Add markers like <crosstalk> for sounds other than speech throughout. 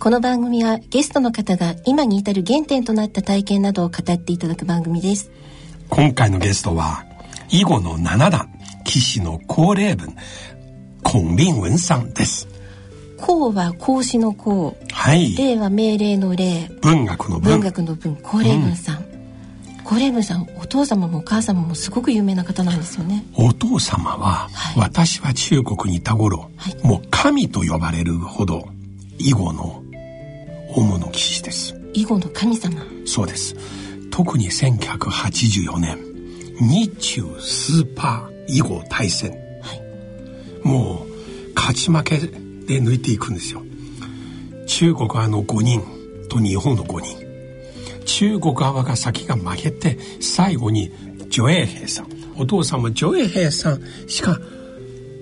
この番組はゲストの方が今に至る原点となった体験などを語っていただく番組です。今回のゲストは囲碁の七段棋士の高齢文孔令文さんです。孔は孔子の孔。はい。令は命令の令文学の文。文学の文。高齢文さん、高齢文さんお父様もお母様もすごく有名な方なんですよね。お父様は、はい。私は中国にいた頃、はい。もう神と呼ばれるほど囲碁の大物棋士です。囲碁の神様。そうです。特に1984年日中スーパー囲碁対戦、もう勝ち負けで抜いていくんですよ。中国側の5人と日本の5人。中国側が先が負けて最後に徐衛兵さん。お父さんも徐衛兵さんしか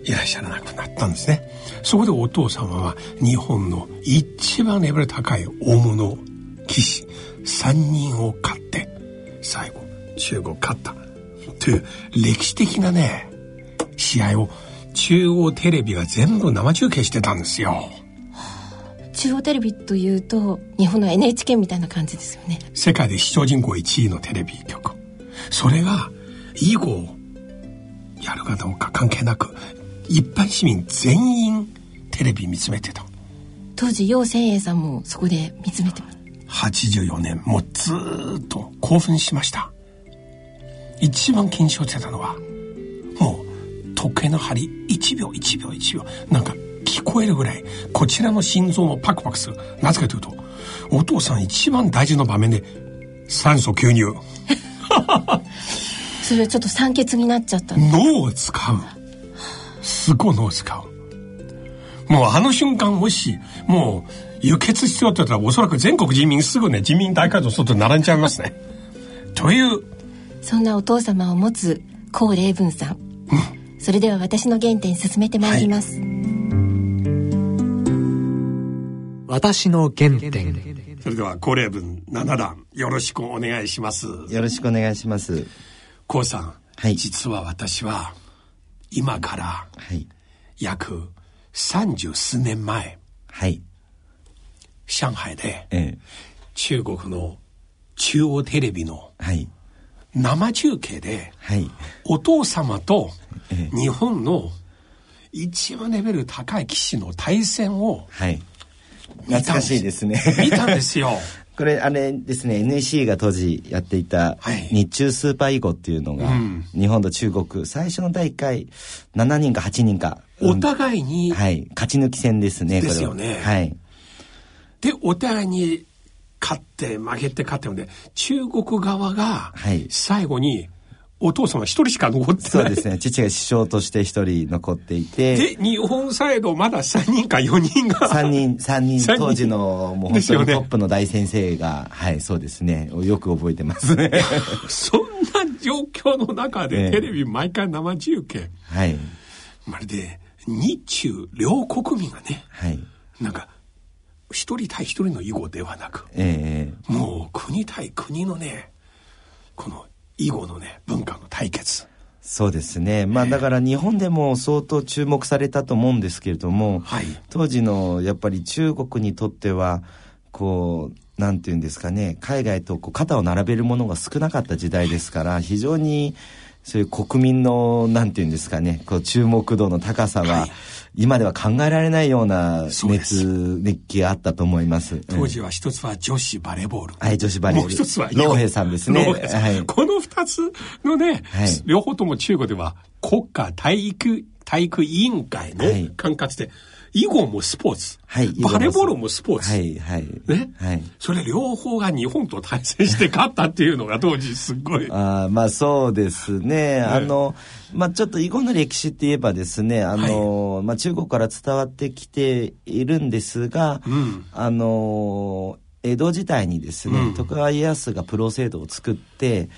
いらっしゃらなくなったんですね。そこでお父様は日本の一番レベル高い大物棋士3人を勝って最後中国勝ったという歴史的なね試合を中央テレビが全部生中継してたんですよ。中央テレビというと日本の NHK みたいな感じですよね。世界で視聴人口1位のテレビ局。それが囲碁をやるかどうか関係なく一般市民全員テレビ見つめてた。当時楊千栄さんもそこで見つめてます84年もうずーっと興奮しました。一番緊張してたのはもう時計の針1秒1秒1秒なんか聞こえるぐらいこちらの心臓もパクパクする。なぜかというとお父さん一番大事な場面で酸素吸入。<laughs> それはちょっと酸欠になっちゃったの脳を使うすごい脳を使うもうあの瞬間もしもう輸血必要って言ったらおそらく全国人民すぐね人民大会堂外に並んじゃいますね。<laughs> という。そんなお父様を持つ高霊文さん、それでは私の原点進めてまいります、私の原点。それでは高齢文7段よろしくお願いします。よろしくお願いします。高さん、はい。実は私は今からはい。約三十数年前はい。上海でええ。中国の中央テレビのはい。生中継ではい。お父様とええ日本の一番レベル高い棋士の対戦をはい。懐かしいですね。見たんですよ。<laughs> これ、あれですね、NEC が当時やっていたはい日中スーパー囲碁っていうのが、うん日本と中国、最初の第1回、7人か8人か。お互いに、はい。勝ち抜き戦ですね、これはですよねはい。で、お互いに勝って負けて勝ってので、中国側がはい最後にお父様一人しか残ってない。そうですね、父が師匠として一人残っていて、で、日本サイドまだ3人か4人が。3人、三人、当時のもう本当にトップの大先生が、はい、そうですね、よく覚えてますね。<laughs> そんな状況の中ええでテレビ毎回生中継。はい。まるで日中両国民がね、はい。なんか一人対一人の囲碁ではなく、ええもう国対国のね、この囲碁のね、文化の対決。そうですね。まあだから日本でも相当注目されたと思うんですけれども、はい。当時のやっぱり中国にとっては、こう、なんていうんですかね、海外とこう肩を並べるものが少なかった時代ですから、非常にそういう国民の、なんていうんですかね、こう注目度の高さは、はい。今では考えられないような熱、熱気があったと思います。当時は一つは女子バレーボール。はい女子バレーもう一つは老兵さんですね。はい。この二つのね、はい。両方とも中国では国家体育、体育委員会のはい。管轄で、囲碁もスポーツ、はいバレーボールもスポーツ。はい、はい。ね、はい。それ両方が日本と対戦して勝ったっていうのが当時すっごい。あーまあそうですね。あの、まあちょっと囲碁の歴史って言えばですね、あの、まあ中国から伝わってきているんですが、うんあの、江戸時代にですね、うん、徳川家康がプロ制度を作って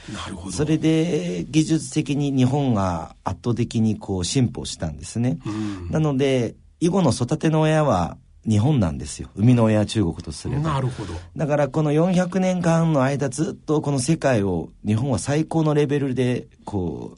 それで技術的に日本が圧倒的にこう進歩したんですね、うん、なので囲碁の育ての親は日本なんですよ。生みの親は中国とすれば。なるほど。だからこの400年間の間ずっとこの世界を日本は最高のレベルでこ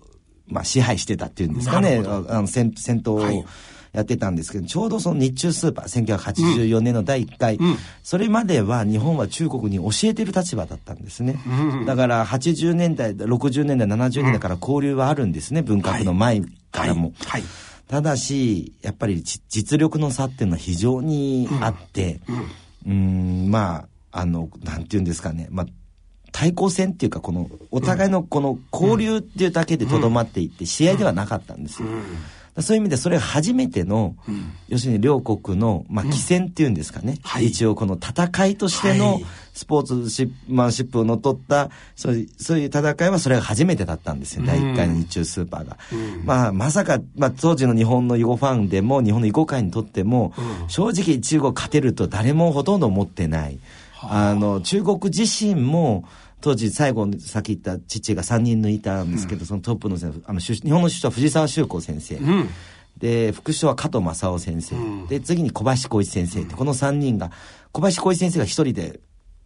う、まあ、支配してたっていうんですかね。あの戦戦闘を、はいやってたんですけど、ちょうどその日中スーパー、1984年の第1回、うん、それまでは日本は中国に教えてる立場だったんですね。うん、だから80年代、60年代、70年代から交流はあるんですね、文革の前からも。はい、はいただし、やっぱり実力の差っていうのは非常にあって、うん、ん、まあ、あの、なんていうんですかね、まあ、対抗戦っていうか、この、お互いのこの交流っていうだけでとどまっていって、試合ではなかったんですよ。そういう意味でそれが初めての、うん、要するに両国の、まあ、棋戦っていうんですかね、うんはい、一応この戦いとしてのスポーツシッマンシップをのっとったそういうそういう戦いはそれが初めてだったんですよ、第1回の日中スーパーが。うん、まあ、まさか、まあ、当時の日本の囲碁ファンでも日本の囲碁界にとっても、正直中国勝てると誰もほとんど思ってない。あの中国自身も当時最後さっき言った父が3人抜いたんですけど、うん、そのトップのあの日本の首相は藤沢修子先生、うん、で副首相は加藤正夫先生、うん、で次に小林光一先生。って、この3人が小林光一先生が一人で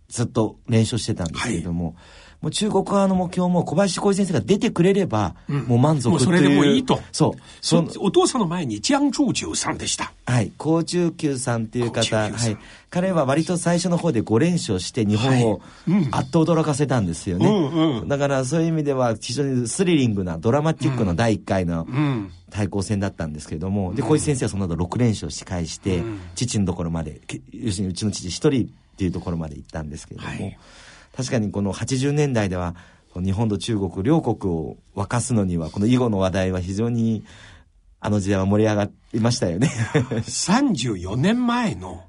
ずっと練習してたんですけれども、はいもう中国側の目標も小林光一先生が出てくれれば、もう満足という、うん、それでもいいと。そう。そお父さんの前に江中九さんでした。はい。高中九さんっていう方、はい。彼は割と最初の方で5連勝して日本をあっと驚かせたんですよね。うんうん、だからそういう意味では非常にスリリングなドラマティックな第1回の対抗戦だったんですけれども、で、小石先生はその後6連勝し返して、父のところまで、要するにうちの父一人っていうところまで行ったんですけれども、はい確かにこの80年代では日本と中国両国を沸かすのにはこの囲碁の話題は非常にあの時代は盛り上がりましたよね。34年前の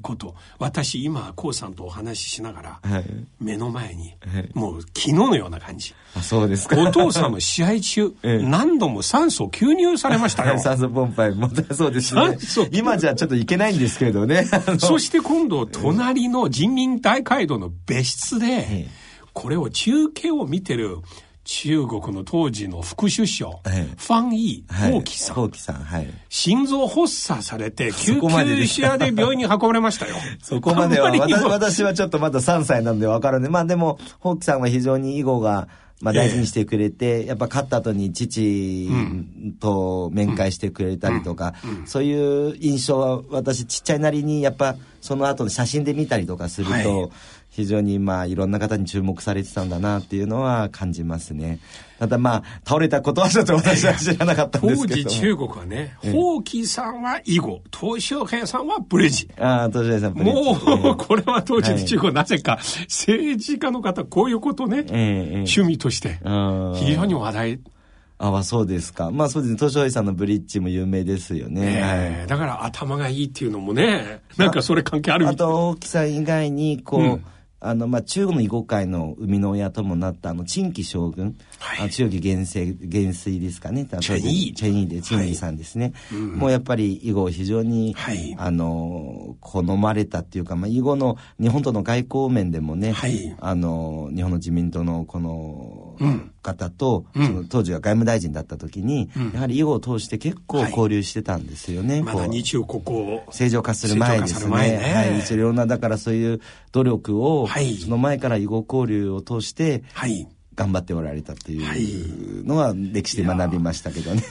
こと、はい、私今こうさんとお話ししながら、はい、目の前に、はい、もう昨日のような感じ。あそうですか。お父さんも試合中、ええ、何度も酸素吸入されましたよ。<laughs> 酸素ポンパイもそうですね。今じゃちょっといけないんですけれどね。そして今度隣の人民大会堂の別室で、え、これを中継を見てる中国の当時の副首相、はい、ファン・イー、ホーキさん。ホーキさん、はい。心臓発作されて、救急車で病院に運ばれましたよ。<laughs> そこまでは私、私はちょっとまだ3歳なんでわからない。まあでも、ホーキさんは非常に囲碁が、まあ大事にしてくれて、えー、やっぱ勝った後に父と面会してくれたりとか、うんうん、そういう印象は私ちっちゃいなりにやっぱその後の写真で見たりとかすると、はい非常にまあいろんな方に注目されてたんだなっていうのは感じますね。ただまあ倒れたことはちょっと私は知らなかったんですけど。当時中国はね、ホーキーさんは囲碁、東小平さんはブレジ。ああ、東小平さんブレジ。もう、これは当時の中国、なぜか政治家の方こういうことね、趣味として非常に話題。ああ、そうですか。まあそうですね。東証さんのブリッジも有名ですよね。えー、はい、だから頭がいいっていうのもね、なんかそれ関係あるみたいあと、大木さん以外に、こう、うんあの、まあ、中国の囲碁界の生みの親ともなったあの、陳毅将軍、はい、中期元帥、元帥ですかね。チェンイチェンイで、陳毅さんですね。はい、もうやっぱり囲碁を非常に、はい、あの、好まれたっていうか、まあ、囲碁の日本との外交面でもね、はい、あの、日本の自民党のこの、方と、うん、その当時は外務大臣だった時に、うん、やはり囲碁を通して結構交流してたんですよね。まだ日中国交正常化する前ですね。ねはい。一応な、だからそういう努力を、はい、その前から囲碁交流を通して、はい。頑張っておられたっていうのは歴史で学びましたけどね。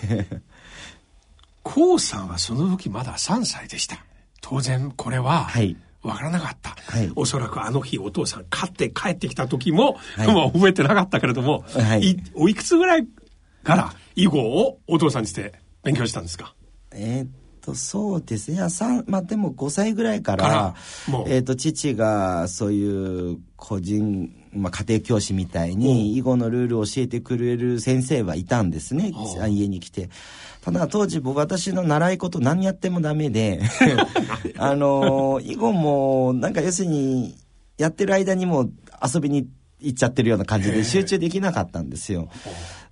コウさんはその時まだ3歳でした。当然これは、はい。わからなかった、はい、おそらくあの日お父さん勝って帰ってきた時も、はい、<laughs> まあ覚えてなかったけれども、はい、いおいくつぐらいから囲碁をお父さんにして勉強したんですか？えー、っとそうですね。まあでも5歳ぐらいからえー、っと父がそういう個人まあ、家庭教師みたいに囲碁のルールを教えてくれる先生はいたんですね家に来て。ただ当時僕私の習い事何やってもダメで <laughs> あの囲碁もなんか要するにやってる間にも遊びに行っちゃってるような感じで集中できなかったんですよ。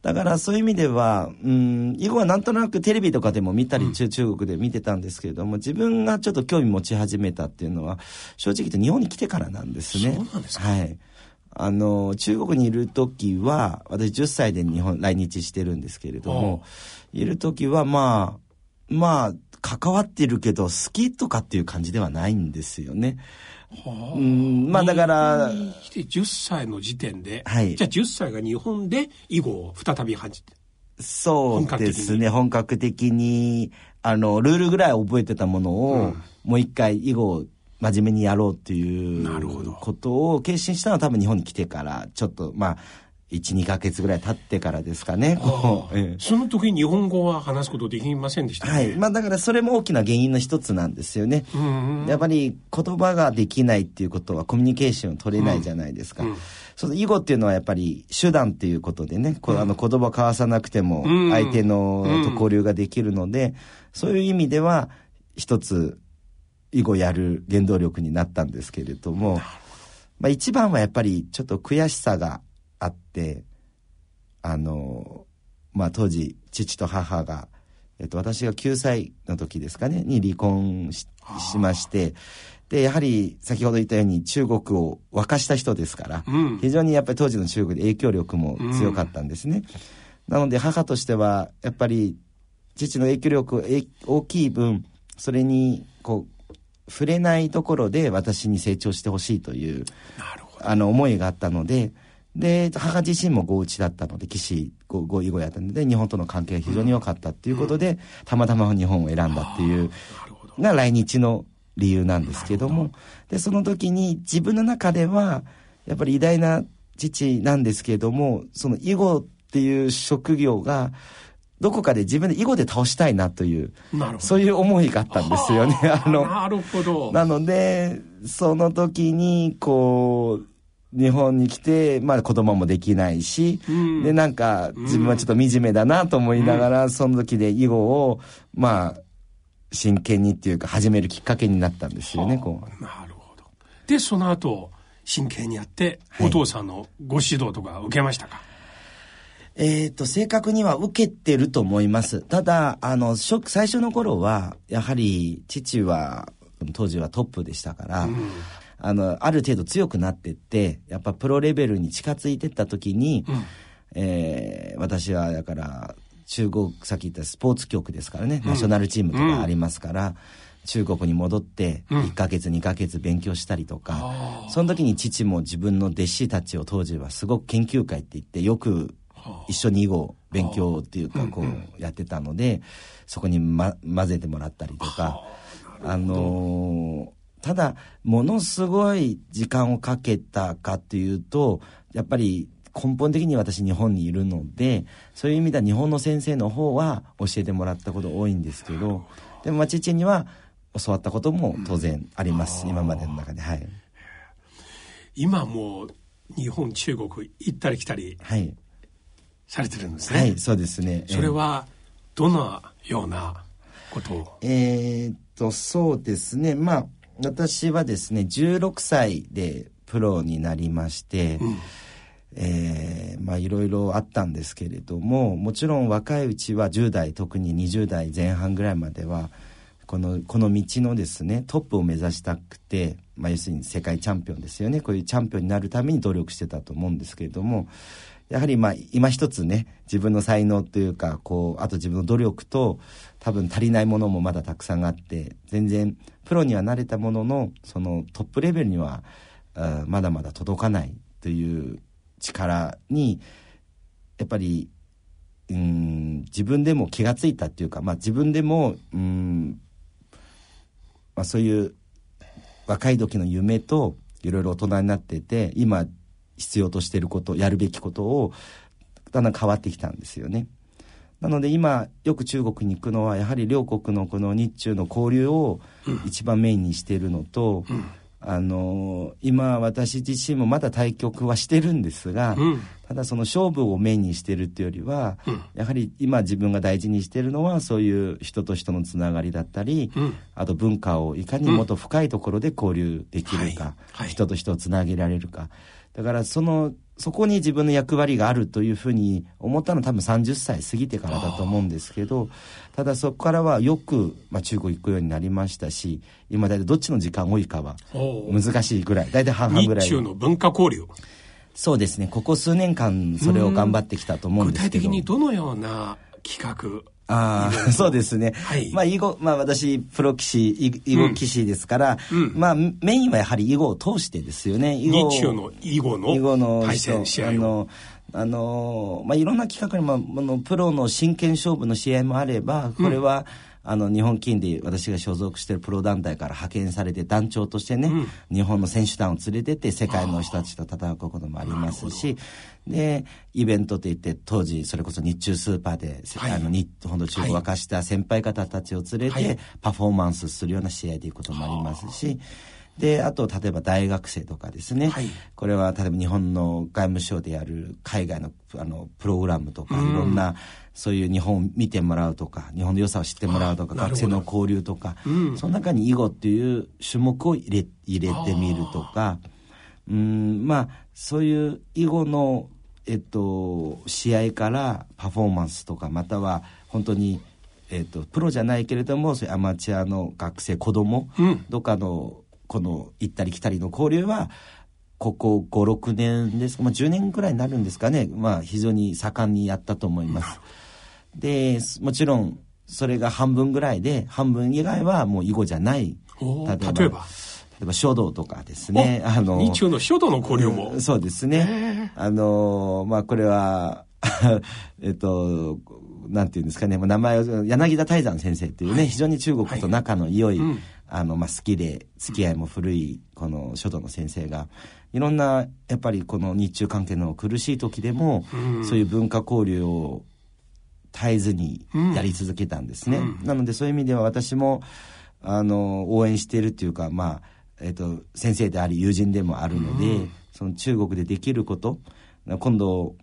だからそういう意味では、うん、囲碁はなんとなくテレビとかでも見たり、中国で見てたんですけれども、自分がちょっと興味持ち始めたっていうのは、正直言って日本に来てからなんですね。そうなんですかはい。あの、中国にいる時は、私10歳で日本、来日してるんですけれども、いる時はまあ、まあ、関わってるけど、好きとかっていう感じではないんですよね。はあ、うんまあだから。来て10歳の時点で、はい、じゃあ10歳が日本で囲碁を再び始めて。そうですね、本格的に、あの、ルールぐらい覚えてたものを、うん、もう一回囲碁を真面目にやろうっていうことを決心したのは多分日本に来てから、ちょっと、まあ、12か月ぐらい経ってからですかね。ええ、その時日本語は話すことできませんでした、ね、はい。まあだからそれも大きな原因の一つなんですよね。やっぱり言葉ができないっていうことはコミュニケーションを取れないじゃないですか。うんうん、その囲碁っていうのはやっぱり手段っていうことでね、うん、あの言葉交わさなくても相手のと交流ができるので、そういう意味では一つ囲碁やる原動力になったんですけれども、まあ一番はやっぱりちょっと悔しさがあってあのまあ当時父と母が、えっと、私が9歳の時ですかねに離婚しましてでやはり先ほど言ったように中国を沸かした人ですから、うん、非常にやっぱり当時の中国で影響力も強かったんですね、うん、なので母としてはやっぱり父の影響力大きい分それにこう触れないところで私に成長してほしいというあの思いがあったのでで、母自身もご打ちだったので、棋士ご、ご囲碁やったので、日本との関係が非常に良かったっていうことで、うん、たまたま日本を選んだっていう、が来日の理由なんですけども、で、その時に自分の中では、やっぱり偉大な父なんですけれども、その囲碁っていう職業が、どこかで自分で囲碁で倒したいなという、そういう思いがあったんですよね。あの、なるほど。なので、その時に、こう、日本に来て、まあ子供もできないし、うん、で、なんか自分はちょっと惨めだなと思いながら、うん、その時で囲碁を、まあ、真剣にっていうか始めるきっかけになったんですよね、こう。なるほど。で、その後、真剣にやって、お父さんのご指導とか受けましたか、はいえっ、と、正確には受けてると思います。ただ、あの、最初の頃は、やはり、父は、当時はトップでしたから、うん。あの、ある程度強くなってって、やっぱプロレベルに近づいてった時に、うん、えー、私はだから、中国、さっき言ったスポーツ局ですからね、うん、ナショナルチームとかありますから、うん、中国に戻って、1ヶ月、2ヶ月勉強したりとか、その時に父も自分の弟子たちを当時はすごく研究会って言って、よく一緒に囲碁勉強っていうか、こうやってたので、そこに、ま、混ぜてもらったりとか、あのーただ、ものすごい時間をかけたかっていうと、やっぱり根本的に私日本にいるので、そういう意味では日本の先生の方は教えてもらったこと多いんですけど、でも父には教わったことも当然あります、うん、今までの中で。はい。今もう日本、中国行ったり来たり、はい。されてるんですね。はい、そうですね。それは、どのようなことを？えー、っと、そうですね。まあ、私はですね16歳でプロになりまして、うん、えー、まあいろいろあったんですけれどももちろん若いうちは10代特に20代前半ぐらいまではこのこの道のですねトップを目指したくて、まあ、要するに世界チャンピオンですよねこういうチャンピオンになるために努力してたと思うんですけれどもやはりまあ今一つね自分の才能というかこうあと自分の努力と多分足りないものもまだたくさんあって全然プロにはなれたもののそのトップレベルにはまだまだ届かないという力にやっぱりうん自分でも気が付いたっていうか、まあ、自分でもうん、まあ、そういう若い時の夢といろいろ大人になってて今必要としていることやるべきことをだんだん変わってきたんですよね。なので今よく中国に行くのはやはり両国のこの日中の交流を一番メインにしているのと、うん、あの今私自身もまだ対局はしてるんですが、うん、ただその勝負をメインにしてるっていうよりは、うん、やはり今自分が大事にしてるのはそういう人と人のつながりだったり、あと文化をいかにもっと深いところで交流できるか、はい。はい、人と人をつなげられるかだからそのそこに自分の役割があるというふうに思ったのは多分30歳過ぎてからだと思うんですけどただそこからはよく、まあ、中国行くようになりましたし今大体どっちの時間多いかは難しいぐらい大体半々ぐらい。日中の文化交流。そうですね。ここ数年間それを頑張ってきたと思うんですけど。具体的にどのような企画ああ、そうですね。はい、まあ、囲碁、まあ私、プロ棋士、囲碁棋士ですから、うん、まあ、メインはやはり囲碁を通してですよね。囲碁日中の囲碁の囲碁の対戦試合あの、あの、まあ、いろんな企画にも、あの、プロの真剣勝負の試合もあれば、これは、うんあの日本金で私が所属しているプロ団体から派遣されて団長としてね、うん、日本の選手団を連れてって世界の人たちと戦うこともありますしでイベントといって当時それこそ日中スーパーで、はい、あの日本の中国を沸かした先輩方たちを連れて、パフォーマンスするような試合でいうこともありますし。で、あと、例えば大学生とかですね。はい、これは、例えば日本の外務省でやる海外のあのプログラムとか、いろんな、そういう日本を見てもらうとか、日本の良さを知ってもらうとか、学生の交流とか、うん、その中に囲碁っていう種目を入れ入れてみるとか、うん、まあ、そういう囲碁の、えっと、試合からパフォーマンスとか、または本当に、えっと、プロじゃないけれども、そういうアマチュアの学生、子供、うん、とかの、この行ったり来たりの交流は、ここ5、6年ですか、まあ、10年くらいになるんですかね、まあ、非常に盛んにやったと思います。で、もちろん、それが半分ぐらいで、半分以外はもう囲碁じゃない。例えば例えば？書道とかですね。あの、日中の書道の交流も？うん、そうですね。あの、まあ、これは <laughs> えっと、なんていうんですかね、名前を、柳田泰山先生っていうね、はい、非常に中国と仲の良い、はいうん、あの、まあ、好きで、付き合いも古い、この書道の先生が、いろんな、やっぱりこの日中関係の苦しい時でも、うん、そういう文化交流を絶えずにやり続けたんですね。うん、なのでそういう意味では私もあの応援しているっていうかまあ、えーと、先生であり友人でもあるので、うん、その中国でできること今度、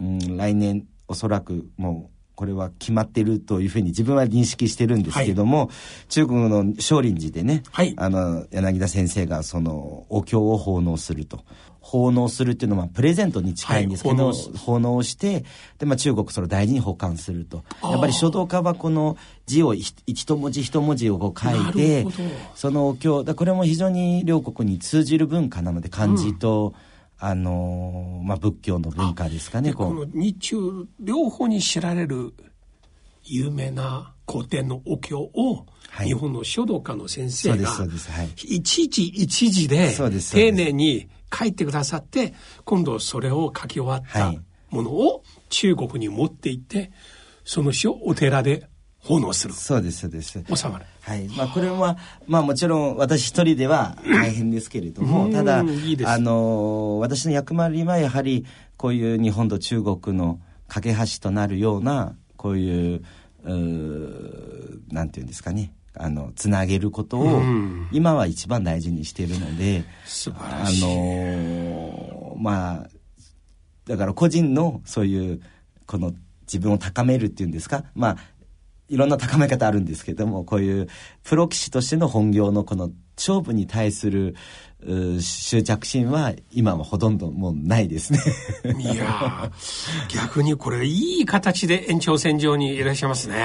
うん、来年おそらくもうこれは決まっているというふうに自分は認識してるんですけども、はい、中国の少林寺でね、はい、あの柳田先生がそのお経を奉納すると。奉納するっていうのはプレゼントに近いんですけど、はい、奉納してで、まあ、中国それを大事に保管すると。やっぱり書道家はこの字を一文字一文字をこう書いてそのお経だこれも非常に両国に通じる文化なので漢字と、うんあのまあ、仏教の文化ですかねこの日中両方に知られる有名な古典のお経を、はい、日本の書道家の先生が、はい、いちいち一字で丁寧に書いてくださって今度それを書き終わったものを中国に持っていってその詩をお寺で奉納する。そうですそうです。収まるはい。まあこれはまあもちろん私一人では大変ですけれどもただあの私の役割はやはりこういう日本と中国の架け橋となるようなこういううなんていうんですかね。あのつなげることを今は一番大事にしているので、あのまあだから個人のそういうこの自分を高めるっていうんですか。まあいろんな高め方あるんですけどもこういうプロ棋士としての本業のこの勝負に対する執着心は今はほとんどもうないですね。<laughs> いや逆にこれいい形で延長線上にいらっしゃいますね。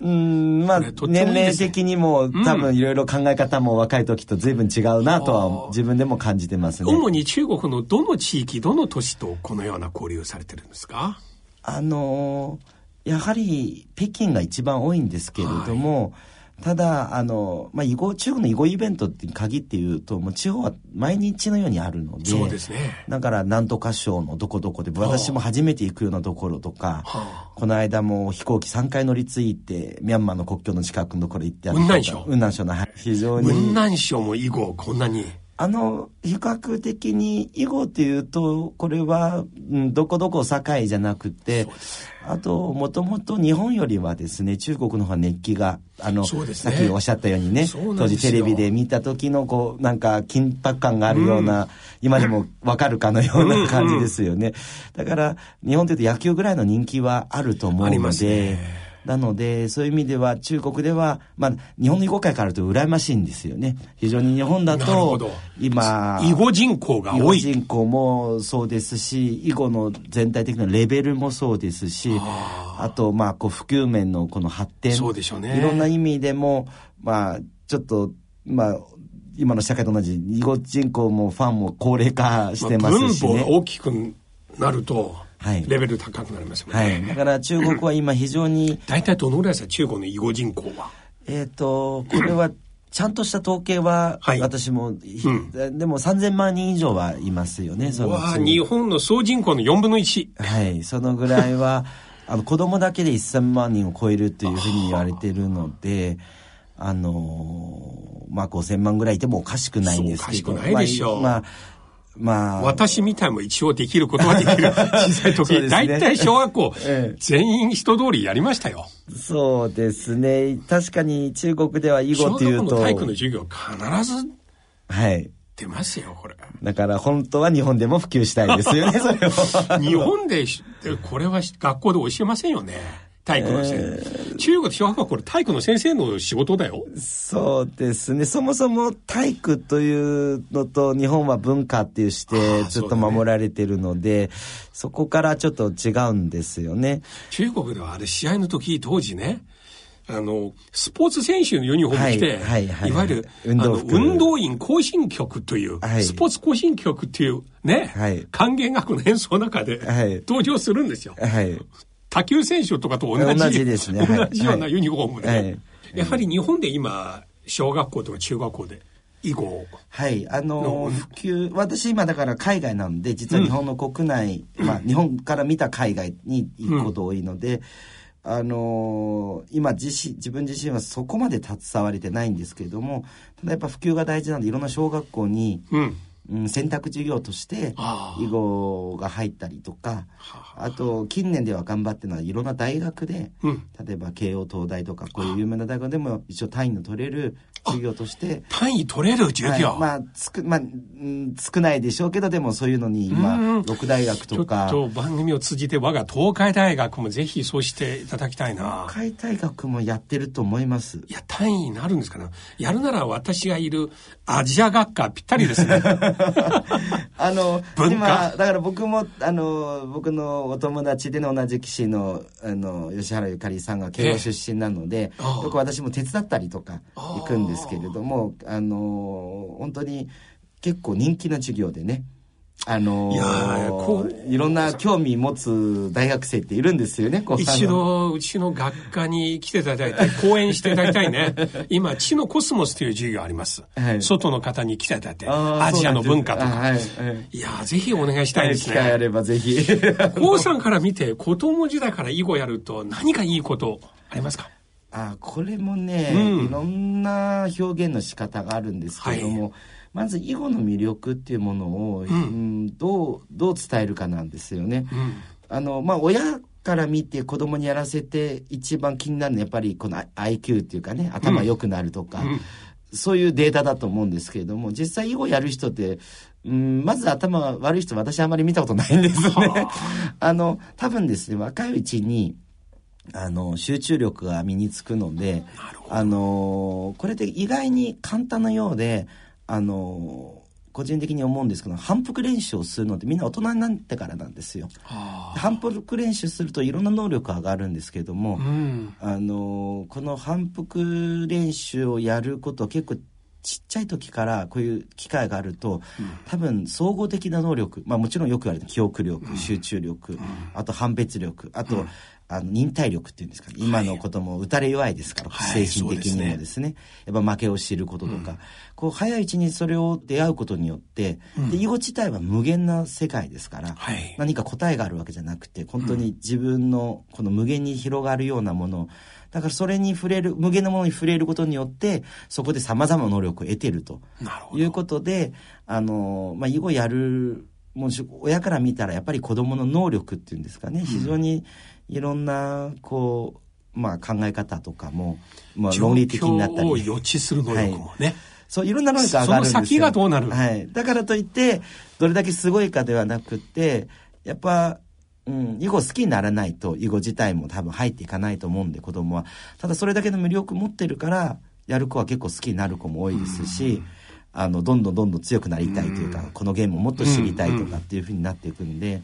うんまあ、年齢的にも、多分いろいろ考え方も若い時と随分違うなとは自分でも感じてますね。主に中国のどの地域、どの都市とこのような交流されてるんですか？あのーやはり北京が一番多いんですけれども、はい、ただあの、まあ、囲碁中国の囲碁イベントって限って言うともう地方は毎日のようにあるのでそうです、ね、だからなんとか省のどこどこで私も初めて行くようなところとか、はあ、この間も飛行機3回乗り継いでミャンマーの国境の近くのところ行って雲南省。雲南省の非常に。雲南省も囲碁こんなにあの、比較的に囲碁っていうと、これは、うん、どこどこ境じゃなくて、あと、もともと日本よりはですね、中国の方が熱気が、あの、ね、さっきおっしゃったようにね、当時テレビで見た時の、こう、なんか緊迫感があるような、うん、今でもわかるかのような感じですよね。だから、日本というと野球ぐらいの人気はあると思うので、なので、そういう意味では中国では、まあ、日本の囲碁界からと羨ましいんですよね。非常に日本だと、今、囲碁人口が多い。人口もそうですし、囲碁の全体的なレベルもそうですし、あと、まあ、こう、普及面のこの発展。そうでしょうね。いろんな意味でも、まあ、ちょっと、まあ、今の社会と同じ、囲碁人口もファンも高齢化してますし、ね、まあ、分母が大きくなると、はい、レベル高くなりますもんね、はい、だから中国は今非常に大体どのぐらいですか中国の囲碁人口は？えっ、とこれはちゃんとした統計は、私も、うん、でも3000万人以上はいますよね。その日本の総人口の4分の1。はい、そのぐらいは、<laughs> あの子供だけで1000万人を超えるというふうに言われてるので、あのまあ5000万ぐらいいてもおかしくないんですけど。おかしくないでしょう。まあまあ。私みたいも一応できることはできる。小さい時、ね、大体小学校、ええ、全員人通りやりましたよ。そうですね。確かに中国では囲碁っていうと。小学校の体育の授業必ず。はい。出ますよ、これ。だから本当は日本でも普及したいですよね、それを。<laughs> 日本で、これは学校で教えませんよね。体育の先生、えー、中国小学校これ体育の先生の仕事だよ。そうですね。そもそも体育というのと日本は文化っていうしてずっと守られてるのでそ、ね,、こからちょっと違うんですよね。中国ではあれ試合の時当時ねあの、スポーツ選手のユニフォーム着て、はいはい、いわゆる、運動運動員行進曲という、はい、スポーツ行進曲っていうね、はい、管弦楽の演奏の中で、登場するんですよ。はい、卓球選手とかと同じ同じですね、同じようなユニフォームで、はい、やはり日本で今小学校とか中学校で囲碁はい。あの普及私今だから海外なんで実は日本の国内、うん、まあ日本から見た海外に行くこと多いので、うん、あの今自身自分自身はそこまで携われてないんですけれどもただやっぱ普及が大事なんでいろんな小学校に、うんうん、選択授業として囲碁が入ったりとかあ。と近年では頑張ってるのはいろんな大学で、うん、例えば慶応東大とかこういう有名な大学でも一応単位の取れる授業として単位取れる授業、はい、まあつく、まあ、うん、少ないでしょうけどでもそういうのに今六大学とか。ちょっと番組を通じて我が東海大学もぜひそうしていただきたいな。東海大学もやってると思います。いや単位になるんですかねやるなら私がいるアジア学科ぴったりですね <laughs> <laughs> あの今だから僕もあの僕のお友達での同じ棋士のあの吉原ゆかりさんが慶応出身なので、よく私も手伝ったりとか行くんですですけれどもあの本当に結構人気な授業でねあのー、いいろんな興味持つ大学生っているんですよね。一度、うちの学科に来ていただいて、講演していただきたいね。<laughs> 今、地のコスモスという授業あります。はい、外の方に来ていただいて、アジアの文化とか。はいはい、いやぜひお願いしたいですね。機会あればぜひ。<laughs> 高さんから見て、子供時代から囲碁やると何かいいことありますか？あこれもね、うん、いろんな表現の仕方があるんですけれども、はい、まず囲碁の魅力っていうものを、うん、うん、どうどう伝えるかなんですよね。うん、あのまあ親から見て子供にやらせて一番気になるのはやっぱりこの IQ っていうかね頭良くなるとか、そういうデータだと思うんですけれども実際囲碁やる人ってうん、まず頭悪い人私あまり見たことないんですね。<laughs> あの多分ですね若いうちにあの集中力が身につくのであのこれで意外に簡単なようであの個人的に思うんですけど反復練習をするのってみんな大人になってからなんですよ。反復練習するといろんな能力上がるんですけども、うん、あのこの反復練習をやることは結構ちっちゃい時からこういう機会があると、うん、多分総合的な能力、まあ、もちろんよく言われる記憶力、集中力、うん、あと判別力あと、あの忍耐力っていうんですか、ね、今のことも打たれ弱いですから、はい、精神的にもですね。すね、やっぱ負けを知ることとか、うん、こう早いうちにそれを出会うことによって、うん、で囲碁自体は無限な世界ですから、はい、何か答えがあるわけじゃなくて本当に自分のこの無限に広がるようなものだからそれに触れる無限のものに触れることによってそこでさまざまな能力を得てると。いうことであの、まあ、囲碁やるもう親から見たらやっぱり子どもの能力っていうんですかね。非常に、うんいろんなこう、まあ、考え方とかも、まあ、論理的になったり。を予知する能力もね、はい、そういろんな能力が上がるんですよ。その先がどうなる、はい、だからといってどれだけすごいかではなくてやっぱうん、囲碁好きにならないと囲碁自体も多分入っていかないと思うんで子供はただそれだけの魅力持ってるからやる子は結構好きになる子も多いですし、あのどんどんどんどん強くなりたいというか、このゲームをもっと知りたいとかっていうふうになっていくんで。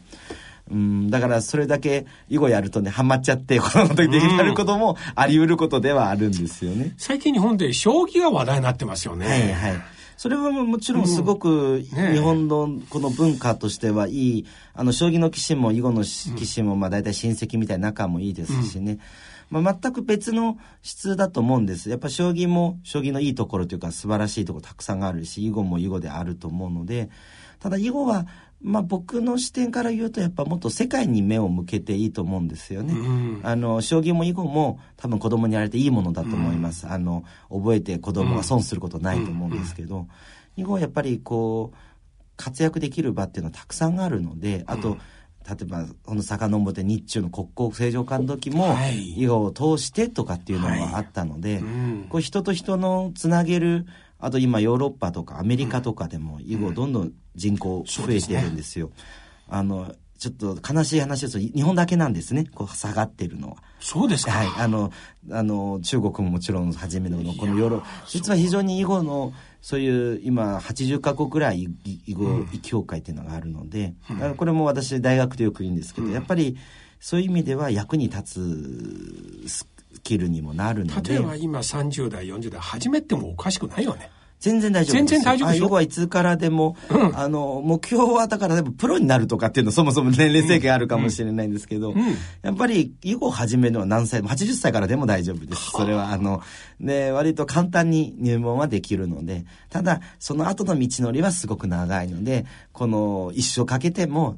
うん、だからそれだけ囲碁やるとね、ハマっちゃって、子供の時できなることもあり得ることではあるんですよね。最近日本で将棋が話題になってますよね。はいはい。それはもちろんすごく日本のこの文化としてはいい、あの、将棋の棋士も囲碁の棋士もまあ大体親戚みたいな仲もいいですしね。まあ、全く別の質だと思うんです。やっぱ将棋も将棋のいいところというか素晴らしいところたくさんあるし、囲碁も囲碁であると思うので、ただ囲碁はまあ、僕の視点から言うとやっぱもっと世界に目を向けていいと思うんですよね。うん、あの将棋も囲碁も多分子供にやられていいものだと思います。うん、あの覚えて子供が損することないと思うんですけど、囲碁はやっぱりこう活躍できる場っていうのはたくさんあるのであと、例えばこの遡って日中の国交正常化の時も、囲碁を通してとかっていうのがあったので、はい。うん、こう人と人のつなげるあと今ヨーロッパとかアメリカとかでも囲碁どんどん人口増えてるんですよ。うんすね、あのちょっと悲しい話ですと日本だけなんですね。こう下がってるのは。そうですか。はい。あのあの中国ももちろん初めのこのヨーロ実は非常に囲碁のそういう今80か国ぐらい囲碁協会っていうのがあるので、うん、これも私大学でよく言うんですけど、うん、やっぱりそういう意味では役に立つスキルにもなるので。例えば今30代40代始めてもおかしくないよね全然大丈夫全然大丈夫ですよ。はいつからでも、うん、あの、目標はだからでもプロになるとかっていうのそもそも年齢制限あるかもしれないんですけど、うんうん、やっぱり囲碁を始めるのは何歳も、80歳からでも大丈夫です。それはあの、で、割と簡単に入門はできるので、ただ、その後の道のりはすごく長いので、この一生かけても、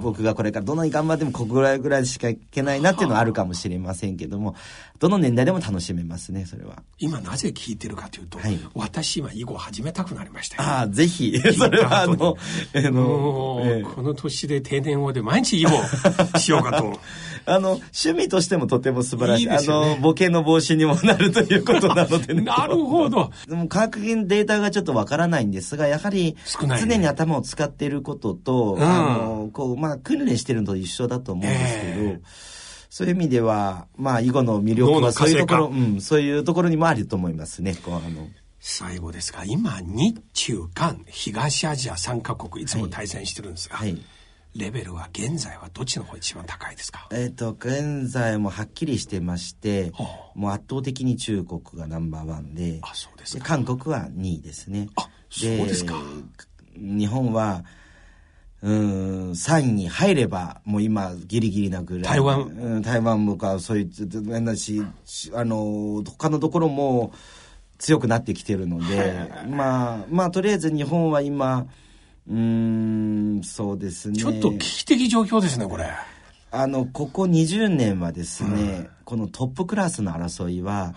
僕がこれからどんなに頑張ってもここぐらいぐらいしかいけないなっていうのはあるかもしれませんけども、どの年代でも楽しめますね、それは。今なぜ聞いてるかというと、はい、私今囲碁始めたくなりましたああ、ぜひ。<laughs> それはあの、えー、の、えー、この年で定年後で毎日囲碁しようかと。<laughs> あの、趣味としてもとても素晴らしい。いいね、あの、ボケの防止にもなるということなのでね。<laughs> なるほど。でも科学的データがちょっとわからないんですが、やはり、常に頭を使っていることと、ね、あの、こう、まあ、訓練してるのと一緒だと思うんですけど、えーそういう意味では、まあ、囲碁の魅力はそういうところ、うん、そういうところにもあると思いますね。こうあの最後ですが、今、日中韓、東アジア3カ国、いつも対戦してるんですが、はい。はいレベルは現在はどっちの方一番高いですか？えっ、と現在もはっきりしてまして、もう圧倒的に中国がナンバーワンであそうです韓国は2位ですね。あそうですか。日本はうん3位に入ればもう今ギリギリなぐらい。台湾、うん、台湾もかそういう変しあの他のところも強くなってきてるのでまあまあとりあえず日本は今うんそうですね。ちょっと危機的状況ですねこれ。あのここ20年はですね、うん、このトップクラスの争いは、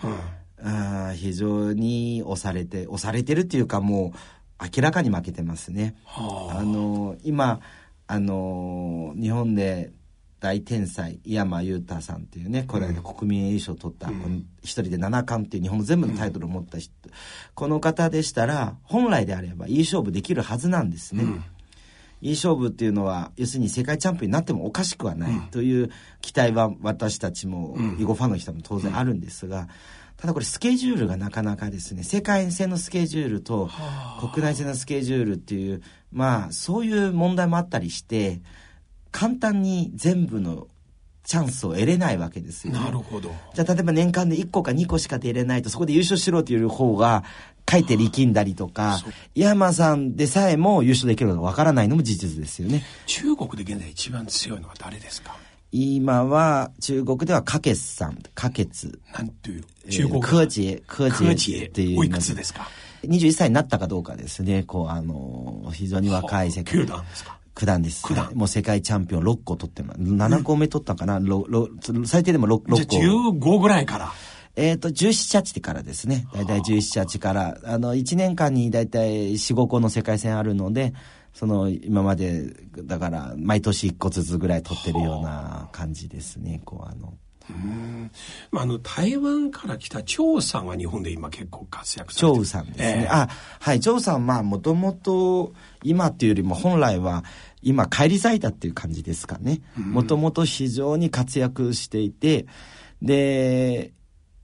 うん、あ非常に押されて押されてるっていうかもう明らかに負けてますね。はあ、あの今あの日本で大天才井山裕太さんっていうねこれで国民栄誉賞を取った、うん、一人で七冠っていう日本の全部のタイトルを持った人、うん、この方でしたら本来であればいい勝負できるはずなんですね。うん。いい勝負っていうのは要するに世界チャンピオンになってもおかしくはないという期待は私たちも囲碁ファンの人も当然あるんですが、ただこれスケジュールがなかなかですね世界戦のスケジュールと国内戦のスケジュールっていうまあそういう問題もあったりして簡単に全部のチャンスを得れないわけですよ、ね、なるほど。じゃあ例えば年間で1個か2個しか出れないとそこで優勝しろという方が書いて力んだりとか山さんでさえも優勝できるのかわからないのも事実ですよね。中国で現在一番強いのは誰ですか？今は中国ではカケスさん、カケツ。なんていう？中国。科ジ科ジっていう。おいくつですか ?21 歳になったかどうかですね。こう、あの、非常に若い世界。九段ですか？九段です。九段。もう世界チャンピオン6個取ってます。7個目取ったかな、うん、最低でも 6, 6個。じゃあ15ぐらいから。えっ、ー、と、17、8からですね。だいたい17、8から、あの、1年間にだいたい4、5個の世界戦あるので、その今までだから毎年1個ずつぐらい取ってるような感じですねこうあのあの台湾から来た張さんは日本で今結構活躍されてる張さんですね、えー、あはい張さんまあもともと今っていうよりも本来は今帰り咲いたっていう感じですかね。もともと非常に活躍していてで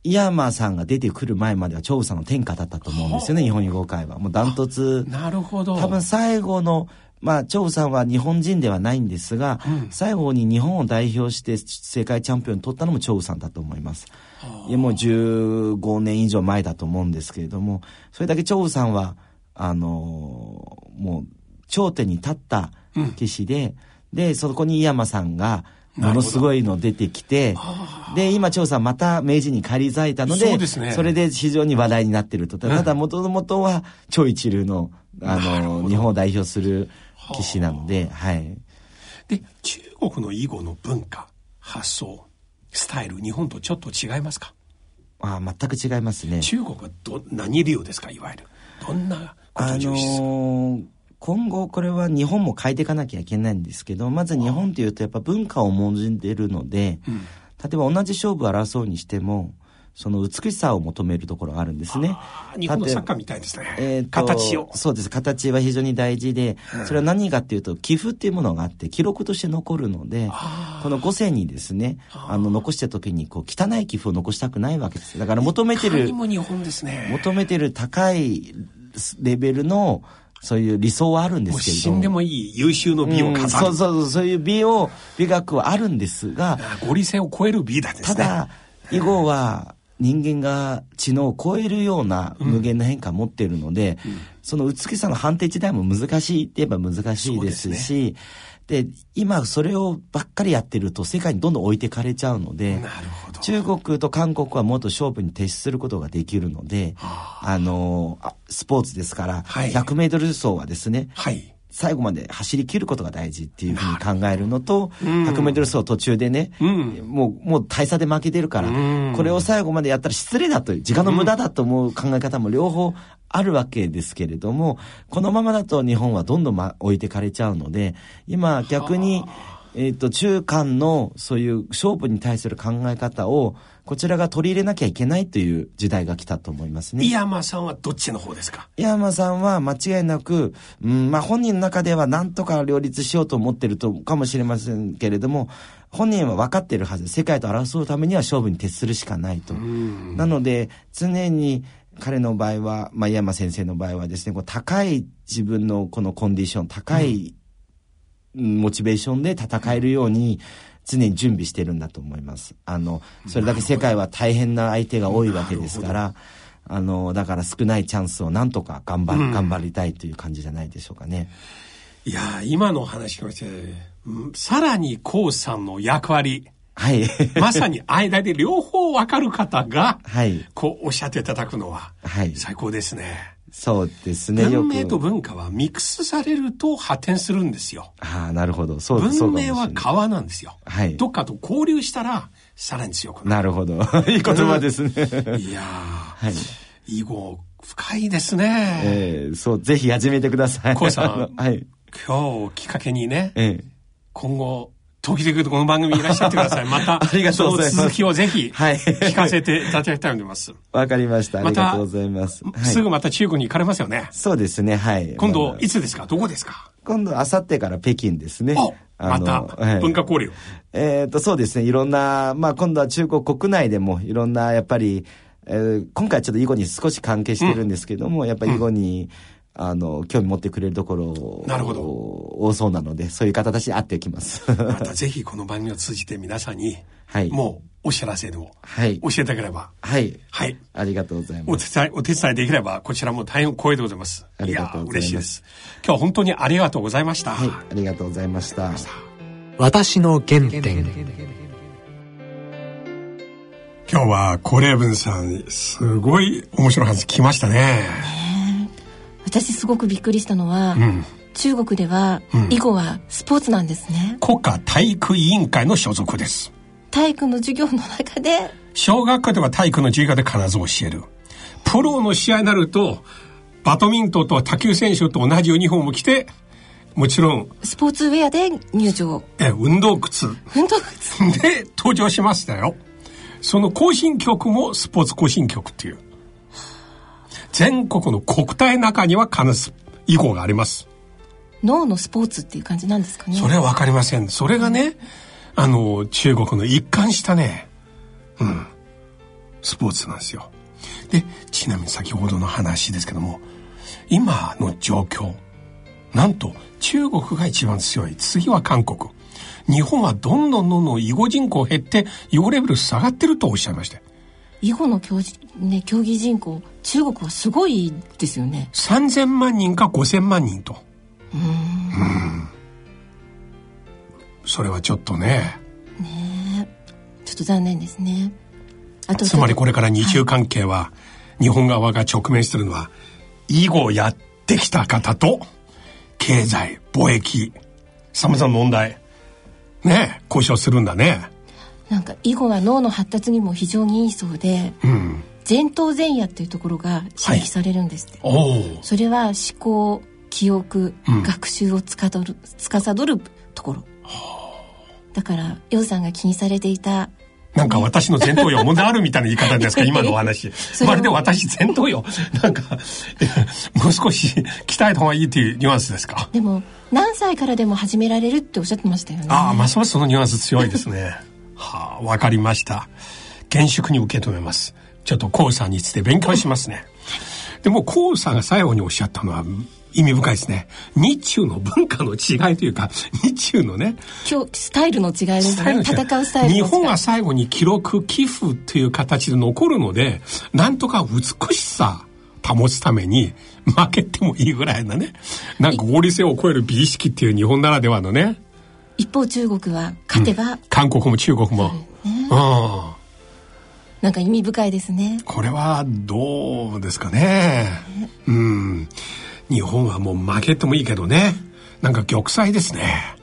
井山さんが出てくる前までは張さんの天下だったと思うんですよね日本囲碁界は。もうダントツ。なるほど。多分最後のまあ、張さんは日本人ではないんですが、うん、最後に日本を代表して世界チャンピオン取ったのも張さんだと思います。いやもう15年以上前だと思うんですけれども、それだけ張さんは、あのー、もう頂点に立った棋士で、うん、で、そこに井山さんが、ものすごいの出てきて、で、今、張さんまた明治に返り咲いたので、そ、ね,、れで非常に話題になってると。ただ、もともとは超一流の、あの、日本を代表する棋士なので、はい。で、中国の囲碁の文化、発想、スタイル、日本とちょっと違いますか？ああ、全く違いますね。中国はど、何流ですか、いわゆる。どんなことを重視する、あのー今後これは日本も変えていかなきゃいけないんですけどまず日本というとやっぱ文化を重んでるので、うん、例えば同じ勝負を争うにしてもその美しさを求めるところがあるんですね。日本のサッカーみたいですね。えー、形を。そうです。形は非常に大事で、それは何かっていうと、寄付っていうものがあって、記録として残るので、この五世にですね、あの、残した時に、こう、汚い寄付を残したくないわけです。だから求めてる、も日本ですね。求めてる高いレベルの、そういう理想はあるんですけど。死んでもいい優秀の美を飾る、うん、そうそう、そういう美を、美学はあるんですが。合理性を超える美だですね。ただ、以後は、人間が知能を超えるような無限の変化を持っているので、うん、その美しさの判定自体も難しいって言えば難しいですし、で、ね、今それをばっかりやってると世界にどんどん置いてかれちゃうので、中国と韓国はもっと勝負に徹することができるので、あの、スポーツですから、はい、100メートル走はですね、はい。最後まで走り切ることが大事っていうふうに考えるのと、100メートル走途中でね、うん、もう、もう大差で負けてるから、うん、これを最後までやったら失礼だという、時間の無駄だと思う考え方も両方あるわけですけれども、このままだと日本はどんどん、ま、置いてかれちゃうので、今逆に、えっ、ー、と、中間のそういう勝負に対する考え方を、こちらが取り入れなきゃいけないという時代が来たと思いますね。井山さんはどっちの方ですか？井山さんは間違いなく、うん、まあ本人の中では何とか両立しようと思ってるとかもしれませんけれども、本人は分かってるはず。世界と争うためには勝負に徹するしかないと。なので、常に彼の場合は、まあ、井山先生の場合はですね、こう高い自分のこのコンディション、高い、モチベーションで戦えるように、常に準備してるんだと思います。あの、それだけ世界は大変な相手が多いわけですから、あの、だから少ないチャンスをなんとか頑張、うん、頑張りたいという感じじゃないでしょうかね。いや今の話をして、さらにコウさんの役割、はい。まさに間で両方わかる方が、はい。こうおっしゃっていただくのは、はい。最高ですね。そうですね。文明と文化はミックスされると発展するんですよ。ああ、なるほど。そう文明は川なんですよ。はい。どっかと交流したら、さらに強くなる。なるほど。<laughs> いい言葉ですね。いやはい。囲碁、深いですね。ええー、そう、ぜひ始めてください。コウさん。<laughs> はい。今日きっかけにね、ええ、今後、時々この番組いらっしゃってください。また、<laughs> ありがとうございます。続きをぜひ、はい。聞かせていただきたいと思います。わかりました。ありがとうございます。すぐまた中国に行かれますよね。そうですね、はい。今度、いつですか？どこですか？今度、あさってから北京ですね。また、文化交流。えっと、そうですね。いろんな、まあ今度は中国国内でもいろんな、やっぱり、えー、今回ちょっと囲碁に少し関係してるんですけども、やっぱり囲碁に、あの、興味持ってくれるところ、なるほど。多そうなので、そういう方たちに会っていきます。また <laughs> ぜひこの番組を通じて皆さんに、はい。もう、お知らせを、はい。教えていただければ。はい。はい。ありがとうございます。お手伝い、お手伝いできれば、こちらも大変光栄でございます。ありがとうございます。嬉しいです。今日は本当にありがとうございました。はい。ありがとうございました。私の原点。今日は、コレーブンさん、すごい面白い話来ましたね。私すごくびっくりしたのは、うん、中国では、囲碁はスポーツなんですね。国家体育委員会の所属です。体育の授業の中で小学校では体育の授業で必ず教える。プロの試合になるとバドミントンと卓球選手と同じユニフォームを着てもちろんスポーツウェアで入場。え運動靴。運動靴。で登場しましたよ。その行進曲もスポーツ行進曲っていう。全国の国体の中には必ず囲碁があります。脳のスポーツっていう感じなんですかね。それはわかりません。それがね、あの、中国の一貫したね、うん、スポーツなんですよ。で、ちなみに先ほどの話ですけども、今の状況、なんと中国が一番強い。次は韓国。日本はどんどんどんどん囲碁人口減って、囲碁レベル下がってるとおっしゃいました。囲碁の競技,、ね、競技人口、中国はすごいですよね。3000万人か5000万人と。うん。それはちょっとね。ねちょっと残念ですね。あとつまりこれから日中関係は、日本側が直面してるのは、囲碁をやってきた方と、経済、貿易、様々な問題、ね、交渉するんだね。なんか囲碁は脳の発達にも非常にいいそうで、うん、前頭前野っていうところが刺激されるんですって、はい、それは思考記憶、うん、学習をつかどる司るところ、だから楊さんが気にされていたなんか私の前頭葉問題あるみたいな言い方ですか、<laughs> 今のお話。まるで私前頭葉、なんか、もう少し鍛えた方がいいっていうニュアンスですか？でも、何歳からでも始められるっておっしゃってましたよね。ああ、ますますそのニュアンス強いですね。はあ、わかりました。厳粛に受け止めます。ちょっと黄さんについて勉強しますね。でも黄さんが最後におっしゃったのは意味深いですね。日中の文化の違いというか、日中のね。今日、スタイルの違いですね。戦うスタイル日本は最後に記録、寄付という形で残るので、なんとか美しさ保つために、負けてもいいぐらいなね。なんか合理性を超える美意識っていう日本ならではのね。一方中国は勝てば、うん、韓国も中国も。ね、うん。なんか意味深いですね。これはどうですかね。ねうん。日本はもう負けてもいいけどね。なんか玉砕ですね。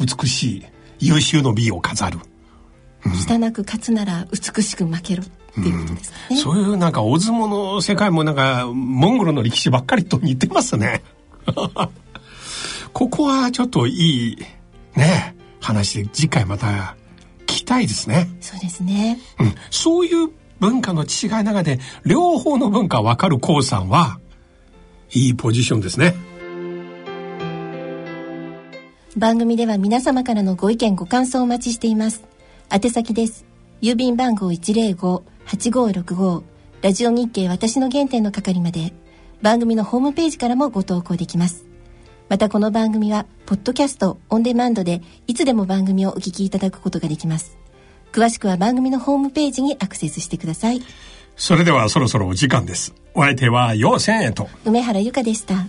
美しい、優秀の美を飾る。うん、汚く勝つなら美しく負けろっていうことですね、うん、そういうなんか大相撲の世界もなんかモンゴルの歴史ばっかりと似てますね。<laughs> ここはちょっといいね話で次回また聞きたいですね。そうですね。うん、そういう文化の違いの中で両方の文化わかるコウさんはいいポジションですね。番組では皆様からのご意見ご感想をお待ちしています。宛先です。郵便番号105-8565ラジオ日経私の原点の係まで。番組のホームページからもご投稿できますまたこの番組はポッドキャストオンデマンドでいつでも番組をお聞きいただくことができます詳しくは番組のホームページにアクセスしてくださいそれではそろそろお時間です。お相手は陽千円と梅原由香でした。